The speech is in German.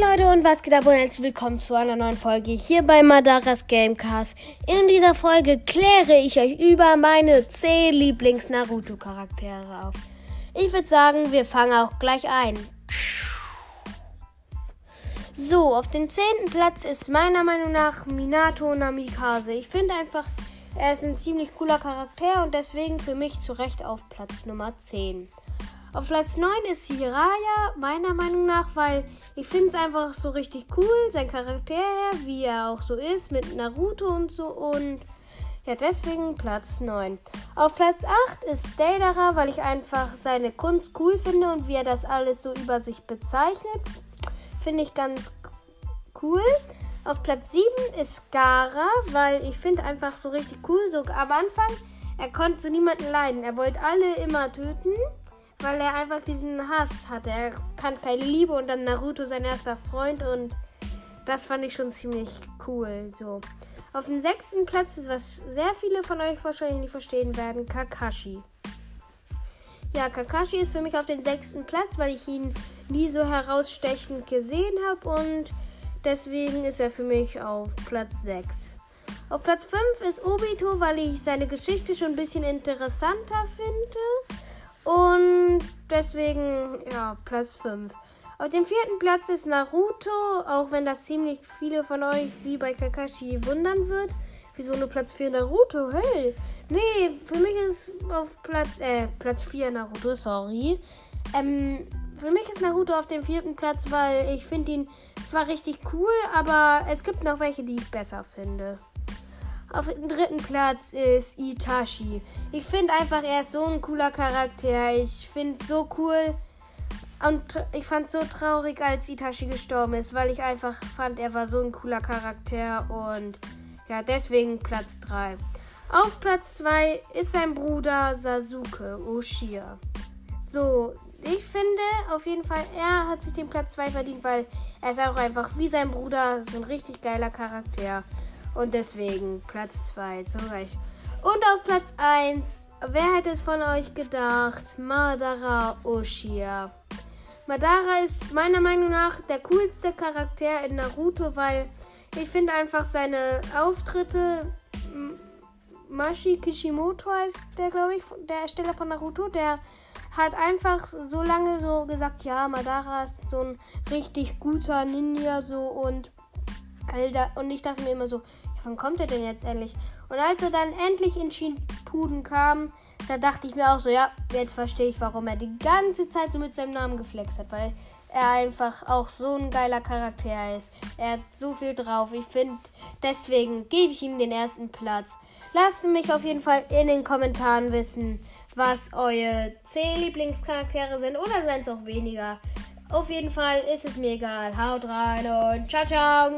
Leute und was geht ab und herzlich willkommen zu einer neuen Folge hier bei Madaras Gamecast. In dieser Folge kläre ich euch über meine 10 Lieblings-Naruto-Charaktere auf. Ich würde sagen, wir fangen auch gleich ein. So, auf dem 10. Platz ist meiner Meinung nach Minato Namikaze. Ich finde einfach, er ist ein ziemlich cooler Charakter und deswegen für mich zu Recht auf Platz Nummer 10. Auf Platz 9 ist Hiraya, meiner Meinung nach, weil ich finde es einfach so richtig cool, sein Charakter her, wie er auch so ist, mit Naruto und so und ja, deswegen Platz 9. Auf Platz 8 ist Deidara, weil ich einfach seine Kunst cool finde und wie er das alles so über sich bezeichnet. Finde ich ganz cool. Auf Platz 7 ist Gara, weil ich finde einfach so richtig cool, so am Anfang, er konnte niemanden leiden. Er wollte alle immer töten weil er einfach diesen Hass hatte. Er kann keine Liebe und dann Naruto sein erster Freund und das fand ich schon ziemlich cool. So. Auf dem sechsten Platz ist, was sehr viele von euch wahrscheinlich nicht verstehen werden, Kakashi. Ja, Kakashi ist für mich auf den sechsten Platz, weil ich ihn nie so herausstechend gesehen habe und deswegen ist er für mich auf Platz 6. Auf Platz 5 ist Obito, weil ich seine Geschichte schon ein bisschen interessanter finde. Deswegen, ja, Platz 5. Auf dem vierten Platz ist Naruto, auch wenn das ziemlich viele von euch wie bei Kakashi wundern wird. Wieso nur Platz 4 Naruto? Hey! Nee, für mich ist auf Platz, äh, Platz 4 Naruto, sorry. Ähm, für mich ist Naruto auf dem vierten Platz, weil ich finde ihn zwar richtig cool, aber es gibt noch welche, die ich besser finde. Auf dem dritten Platz ist Itachi. Ich finde einfach, er ist so ein cooler Charakter. Ich finde so cool. Und ich fand so traurig, als Itachi gestorben ist, weil ich einfach fand, er war so ein cooler Charakter. Und ja, deswegen Platz 3. Auf Platz 2 ist sein Bruder Sasuke Oshia. So, ich finde auf jeden Fall, er hat sich den Platz 2 verdient, weil er ist auch einfach wie sein Bruder so ein richtig geiler Charakter. Und deswegen Platz 2 zu Recht. Und auf Platz 1, wer hätte es von euch gedacht? Madara Oshia. Madara ist meiner Meinung nach der coolste Charakter in Naruto, weil ich finde einfach seine Auftritte. Mashi Kishimoto heißt der, glaube ich, der Ersteller von Naruto. Der hat einfach so lange so gesagt, ja, Madara ist so ein richtig guter Ninja so und Alter, und ich dachte mir immer so, wann kommt er denn jetzt endlich? Und als er dann endlich in Shippuden kam, da dachte ich mir auch so, ja, jetzt verstehe ich, warum er die ganze Zeit so mit seinem Namen geflext hat, weil er einfach auch so ein geiler Charakter ist. Er hat so viel drauf. Ich finde, deswegen gebe ich ihm den ersten Platz. Lasst mich auf jeden Fall in den Kommentaren wissen, was eure 10 Lieblingscharaktere sind oder seien es auch weniger. Auf jeden Fall ist es mir egal. Haut rein und ciao, ciao.